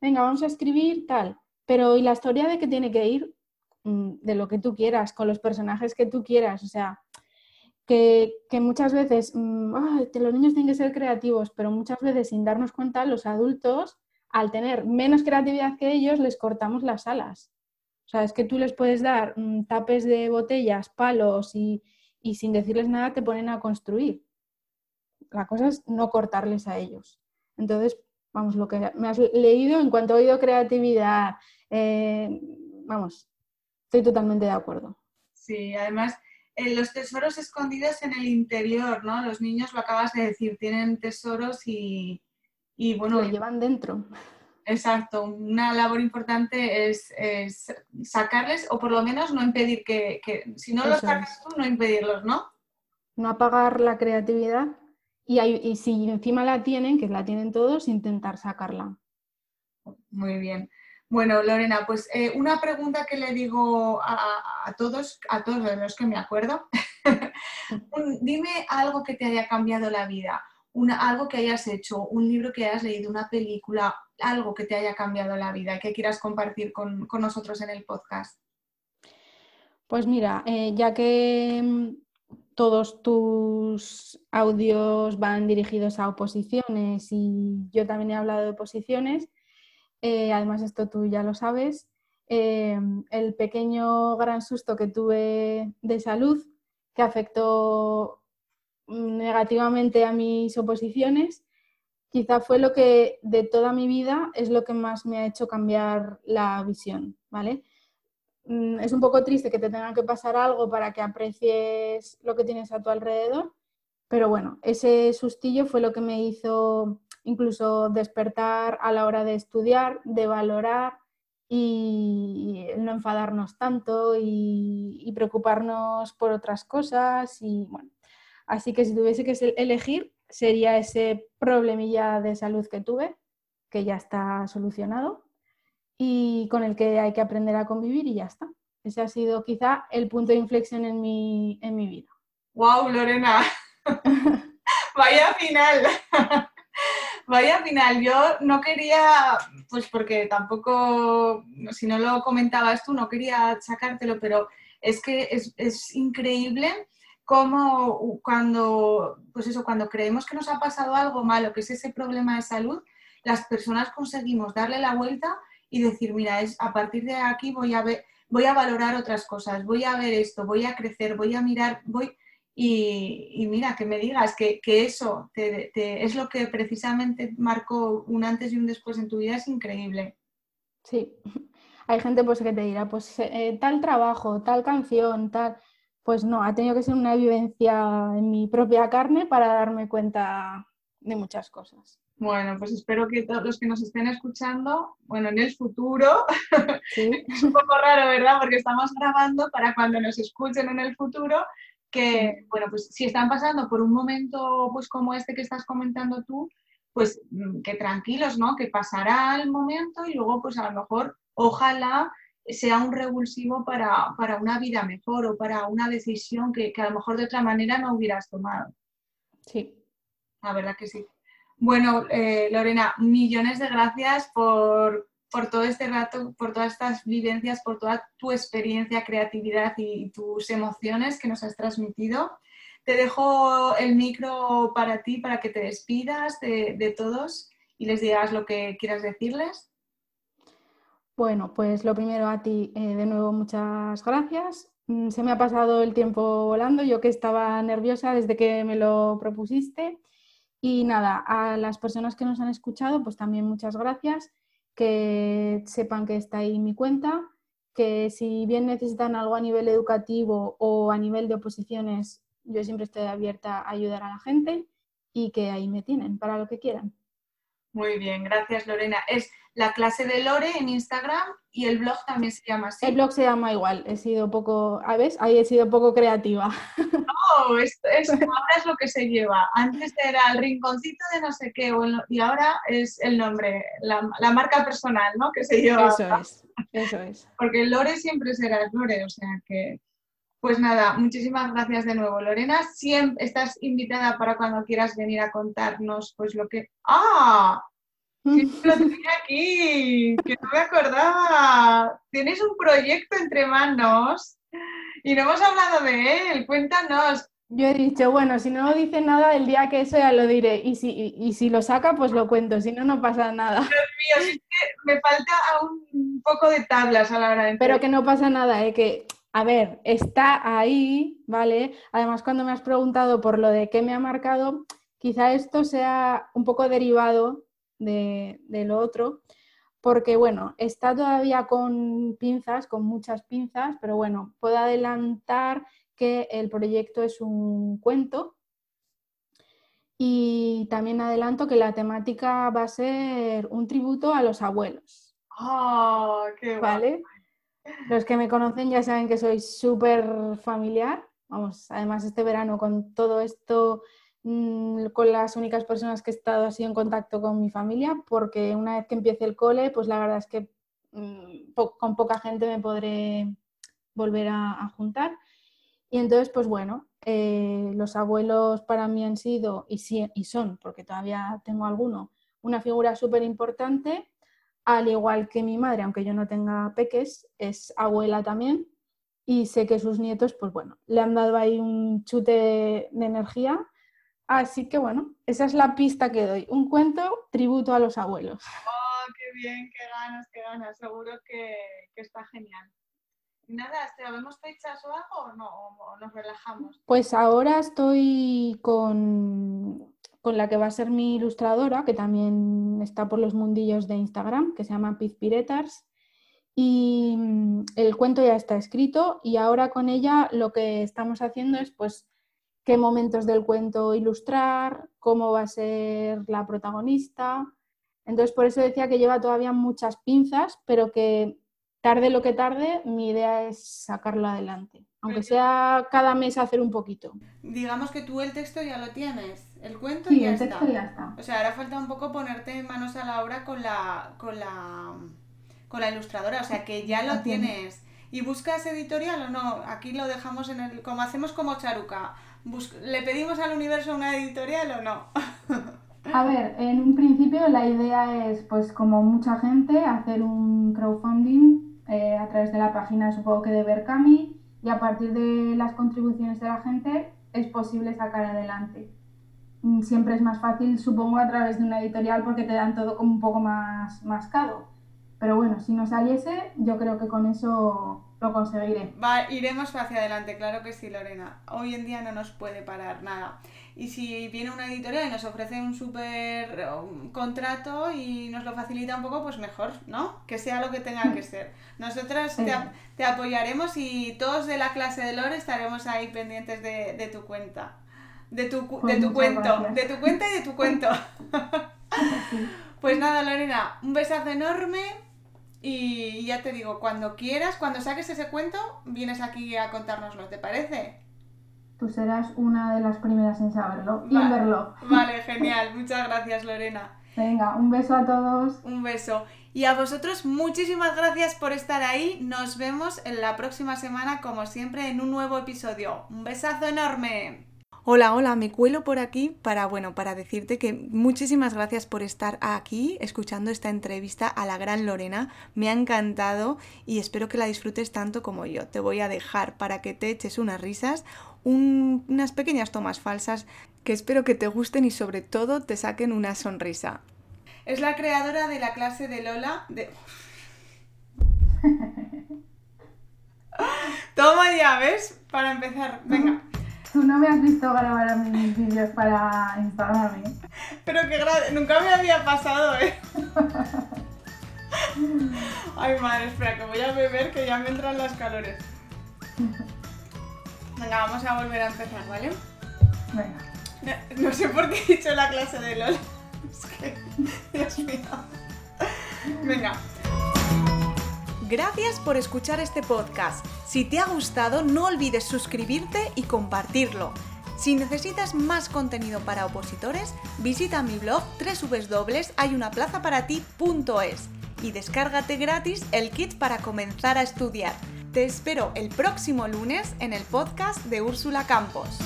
Speaker 2: Venga, vamos a escribir tal. Pero ¿y la historia de qué tiene que ir? Mm, de lo que tú quieras, con los personajes que tú quieras. O sea, que, muchas veces, mm, los niños tienen que ser creativos, pero muchas veces sin darnos cuenta, los adultos, al tener menos creatividad que ellos, les cortamos las alas. O sea, es que tú les puedes dar mm, tapes de botellas, palos y, sin decirles nada te ponen a construir. La cosa es no cortarles a ellos. Entonces, vamos, lo que me has leído en cuanto a oído creatividad, eh, vamos, estoy totalmente de acuerdo.
Speaker 1: Sí, además, eh, los tesoros escondidos en el interior, ¿no? Los niños, lo acabas de decir, tienen tesoros y, y bueno...
Speaker 2: Lo llevan dentro.
Speaker 1: Exacto, una labor importante es, sacarles o por lo menos no impedir que, si no los sacas tú, no impedirlos, ¿no?
Speaker 2: No apagar la creatividad y, y, si encima la tienen, que la tienen todos, intentar sacarla.
Speaker 1: Muy bien. Bueno, Lorena, pues eh, una pregunta que le digo a, todos, a todos los que me acuerdo. Dime algo que te haya cambiado la vida, algo que hayas hecho, un libro que hayas leído, una película, algo que te haya cambiado la vida, que quieras compartir con, nosotros en el podcast.
Speaker 2: Pues mira, eh, ya que mm, todos tus audios van dirigidos a oposiciones y yo también he hablado de oposiciones, eh, además esto tú ya lo sabes, eh, el pequeño gran susto que tuve de salud que afectó negativamente a mis oposiciones, quizá fue lo que de toda mi vida es lo que más me ha hecho cambiar la visión, ¿vale? Mm, es un poco triste que te tenga que pasar algo para que aprecies lo que tienes a tu alrededor, pero bueno, ese sustillo fue lo que me hizo incluso despertar a la hora de estudiar, de valorar y no enfadarnos tanto y, preocuparnos por otras cosas y bueno, así que si tuviese que elegir sería ese problemilla de salud que tuve, que ya está solucionado y con el que hay que aprender a convivir y ya está. Ese ha sido quizá el punto de inflexión en mi, en mi vida.
Speaker 1: ¡Wow, Lorena! Vaya final. Vaya final. Yo no quería, pues porque tampoco, si no lo comentabas tú, no quería sacártelo, pero es que es, es increíble cómo cuando, pues eso, cuando creemos que nos ha pasado algo malo, que es ese problema de salud, las personas conseguimos darle la vuelta y decir, mira, es, a partir de aquí voy a ver, voy a valorar otras cosas, voy a ver esto, voy a crecer, voy a mirar, voy... Y, mira, que me digas que, eso es lo que precisamente marcó un antes y un después en tu vida es increíble.
Speaker 2: Sí, hay gente pues que te dirá, pues eh, tal trabajo, tal canción, tal... Pues no, ha tenido que ser una vivencia en mi propia carne para darme cuenta de muchas cosas.
Speaker 1: Bueno, pues espero que todos los que nos estén escuchando, bueno, en el futuro, es un poco raro, ¿verdad? Porque estamos grabando para cuando nos escuchen en el futuro, que, bueno, pues si están pasando por un momento pues como este que estás comentando tú, pues mm, que tranquilos, ¿no? Que pasará el momento y luego pues a lo mejor, ojalá sea un revulsivo para, para una vida mejor o para una decisión que, que a lo mejor de otra manera no hubieras tomado.
Speaker 2: Sí.
Speaker 1: La verdad que sí. Bueno, eh, Lorena, millones de gracias por, todo este rato, por todas estas vivencias, por toda tu experiencia, creatividad y tus emociones que nos has transmitido. Te dejo el micro para ti, para que te despidas de, todos y les digas lo que quieras decirles.
Speaker 2: Bueno, pues lo primero a ti, eh, de nuevo muchas gracias. Mm, se me ha pasado el tiempo volando, yo que estaba nerviosa desde que me lo propusiste y nada, a las personas que nos han escuchado, pues también muchas gracias, que sepan que está ahí mi cuenta, que si bien necesitan algo a nivel educativo o a nivel de oposiciones, yo siempre estoy abierta a ayudar a la gente y que ahí me tienen para lo que quieran.
Speaker 1: Muy bien, gracias Lorena. Es la clase de Lore en Instagram y el blog también se llama así.
Speaker 2: El blog se llama igual, he sido poco, a ver, ahí he sido poco creativa.
Speaker 1: No, es, ahora es lo que se lleva. Antes era el rinconcito de no sé qué y ahora es el nombre, la, marca personal, ¿no? Que se lleva.
Speaker 2: Eso es, eso es.
Speaker 1: Porque Lore siempre será Lore, o sea que... Pues nada, muchísimas gracias de nuevo, Lorena. Siempre estás invitada para cuando quieras venir a contarnos, pues lo que. ¡Ah! lo tenía aquí, que no me acordaba. Tienes un proyecto entre manos y no hemos hablado de él. Cuéntanos.
Speaker 2: Yo he dicho, bueno, si no dice nada, el día que eso ya lo diré. Y si, y, si lo saca, pues lo cuento. Si no, no pasa nada.
Speaker 1: Dios mío, es que me falta un poco de tablas a la hora de.
Speaker 2: Pero que no pasa nada, ¿eh? que a ver, está ahí, ¿vale? Además, cuando me has preguntado por lo de qué me ha marcado, quizá esto sea un poco derivado de, lo otro, porque bueno, está todavía con pinzas, con muchas pinzas, pero bueno, puedo adelantar que el proyecto es un cuento y también adelanto que la temática va a ser un tributo a los abuelos.
Speaker 1: ¡Oh, qué
Speaker 2: ¿Vale? Los que me conocen ya saben que soy súper familiar. Vamos, además este verano con todo esto, con las únicas personas que he estado así en contacto con mi familia, porque una vez que empiece el cole, pues la verdad es que mm, con poca gente me podré volver a, juntar. Y entonces, pues bueno, eh, los abuelos para mí han sido y, y son, porque todavía tengo alguno, una figura súper importante al igual que mi madre, aunque yo no tenga peques, es abuela también y sé que sus nietos, pues bueno, le han dado ahí un chute de energía. Así que bueno, esa es la pista que doy. Un cuento tributo a los abuelos.
Speaker 1: ¡Oh, qué bien! ¡Qué ganas, qué ganas! Seguro que, está genial. nada, ¿vemos fechas o algo o no? ¿O nos relajamos?
Speaker 2: Pues ahora estoy con con la que va a ser mi ilustradora, que también está por los mundillos de Instagram, que se llama Pizpiretars. Y mm, el cuento ya está escrito y ahora con ella lo que estamos haciendo es pues qué momentos del cuento ilustrar, cómo va a ser la protagonista. Entonces por eso decía que lleva todavía muchas pinzas, pero que tarde lo que tarde, mi idea es sacarlo adelante. Aunque sea cada mes hacer un poquito.
Speaker 1: Digamos que tú el texto ya lo tienes, el cuento
Speaker 2: ya, el texto ya está.
Speaker 1: O sea, ahora falta un poco ponerte manos a la obra con la, con la, con la ilustradora, o sea que ya lo tienes. ¿Y buscas editorial o no? Aquí lo dejamos en el. como hacemos como charuca. ¿Le pedimos al universo una editorial o no?
Speaker 2: A ver, en un principio la idea es, pues como mucha gente, hacer un crowdfunding eh, a través de la página, supongo que de Berkami, y a partir de las contribuciones de la gente es posible sacar adelante. Mm, siempre es más fácil, supongo, a través de una editorial porque te dan todo como un poco más, caro. Pero bueno, si no saliese, yo creo que con eso lo conseguiré.
Speaker 1: Va, iremos hacia adelante, claro que sí, Lorena. Hoy en día no nos puede parar nada. Y si viene una editorial y nos ofrece un súper contrato y nos lo facilita un poco, pues mejor, ¿no? Que sea lo que tenga que ser. Nosotras te, apoyaremos y todos de la clase de Lore estaremos ahí pendientes de, tu cuenta. De tu, pues de tu cuento. De tu cuenta y de tu cuento. pues nada, Lorena, un besazo enorme. Y ya te digo, cuando quieras, cuando saques ese cuento, vienes aquí a contárnoslo, ¿te parece?
Speaker 2: tú serás una de las primeras en saberlo y en verlo.
Speaker 1: Vale, genial. Muchas gracias, Lorena.
Speaker 2: Venga, un beso a todos.
Speaker 1: Un beso. Y a vosotros muchísimas gracias por estar ahí. Nos vemos en la próxima semana, como siempre, en un nuevo episodio. Un besazo enorme. Hola, hola, me cuelo por aquí para, bueno, para decirte que muchísimas gracias por estar aquí escuchando esta entrevista a la gran Lorena. Me ha encantado y espero que la disfrutes tanto como yo. Te voy a dejar para que te eches unas risas, unas pequeñas tomas falsas que espero que te gusten y sobre todo te saquen una sonrisa. Es la creadora de la clase de Lola de... Toma ya, ¿ves? Para empezar, venga.
Speaker 2: Tú no me has visto grabar a mis vídeos para Instagram, ¿eh?
Speaker 1: Pero que nunca me había pasado, ¿eh? Ay, madre, espera, que voy a beber que ya me entran las calores. Venga, vamos a volver a empezar, ¿vale?
Speaker 2: Venga. No, sé por qué he dicho la clase de LOL. Es que, Dios mío. Venga.
Speaker 1: Gracias por escuchar este podcast. Si te ha gustado, no olvides suscribirte y compartirlo. Si necesitas más contenido para opositores, visita mi blog www.hayunaplazaparati.es y descárgate gratis el kit para comenzar a estudiar. Te espero el próximo lunes en el podcast de Úrsula Campos.